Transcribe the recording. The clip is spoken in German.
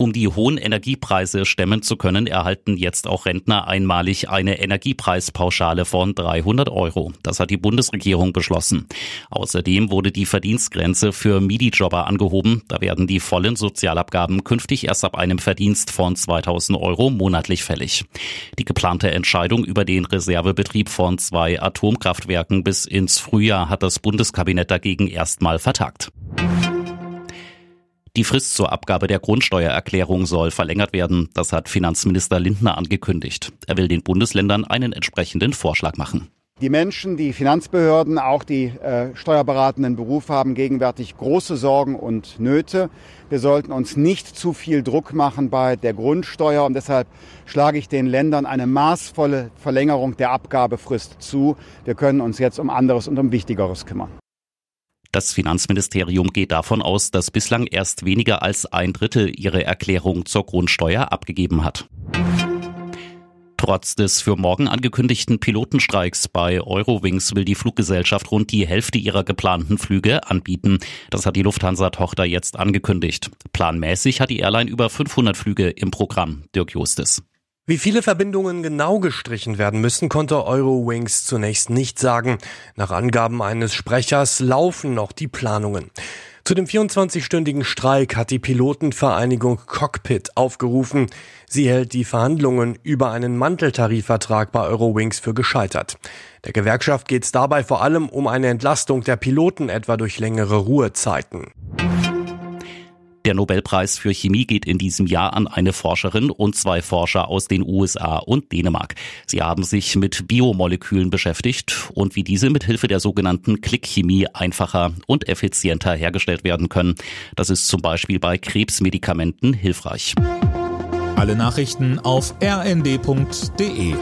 Um die hohen Energiepreise stemmen zu können, erhalten jetzt auch Rentner einmalig eine Energiepreispauschale von 300 Euro. Das hat die Bundesregierung beschlossen. Außerdem wurde die Verdienstgrenze für MIDI-Jobber angehoben. Da werden die vollen Sozialabgaben künftig erst ab einem Verdienst von 2000 Euro monatlich fällig. Die geplante Entscheidung über den Reservebetrieb von zwei Atomkraftwerken bis ins Frühjahr hat das Bundeskabinett dagegen erstmal vertagt. Die Frist zur Abgabe der Grundsteuererklärung soll verlängert werden. Das hat Finanzminister Lindner angekündigt. Er will den Bundesländern einen entsprechenden Vorschlag machen. Die Menschen, die Finanzbehörden, auch die äh, steuerberatenden Berufe haben gegenwärtig große Sorgen und Nöte. Wir sollten uns nicht zu viel Druck machen bei der Grundsteuer und deshalb schlage ich den Ländern eine maßvolle Verlängerung der Abgabefrist zu. Wir können uns jetzt um anderes und um Wichtigeres kümmern. Das Finanzministerium geht davon aus, dass bislang erst weniger als ein Drittel ihre Erklärung zur Grundsteuer abgegeben hat. Trotz des für morgen angekündigten Pilotenstreiks bei Eurowings will die Fluggesellschaft rund die Hälfte ihrer geplanten Flüge anbieten. Das hat die Lufthansa-Tochter jetzt angekündigt. Planmäßig hat die Airline über 500 Flüge im Programm. Dirk Justis. Wie viele Verbindungen genau gestrichen werden müssen, konnte Eurowings zunächst nicht sagen. Nach Angaben eines Sprechers laufen noch die Planungen. Zu dem 24-stündigen Streik hat die Pilotenvereinigung Cockpit aufgerufen. Sie hält die Verhandlungen über einen Manteltarifvertrag bei Eurowings für gescheitert. Der Gewerkschaft geht es dabei vor allem um eine Entlastung der Piloten etwa durch längere Ruhezeiten. Der Nobelpreis für Chemie geht in diesem Jahr an eine Forscherin und zwei Forscher aus den USA und Dänemark. Sie haben sich mit Biomolekülen beschäftigt und wie diese mit Hilfe der sogenannten Klickchemie einfacher und effizienter hergestellt werden können. Das ist zum Beispiel bei Krebsmedikamenten hilfreich. Alle Nachrichten auf rnd.de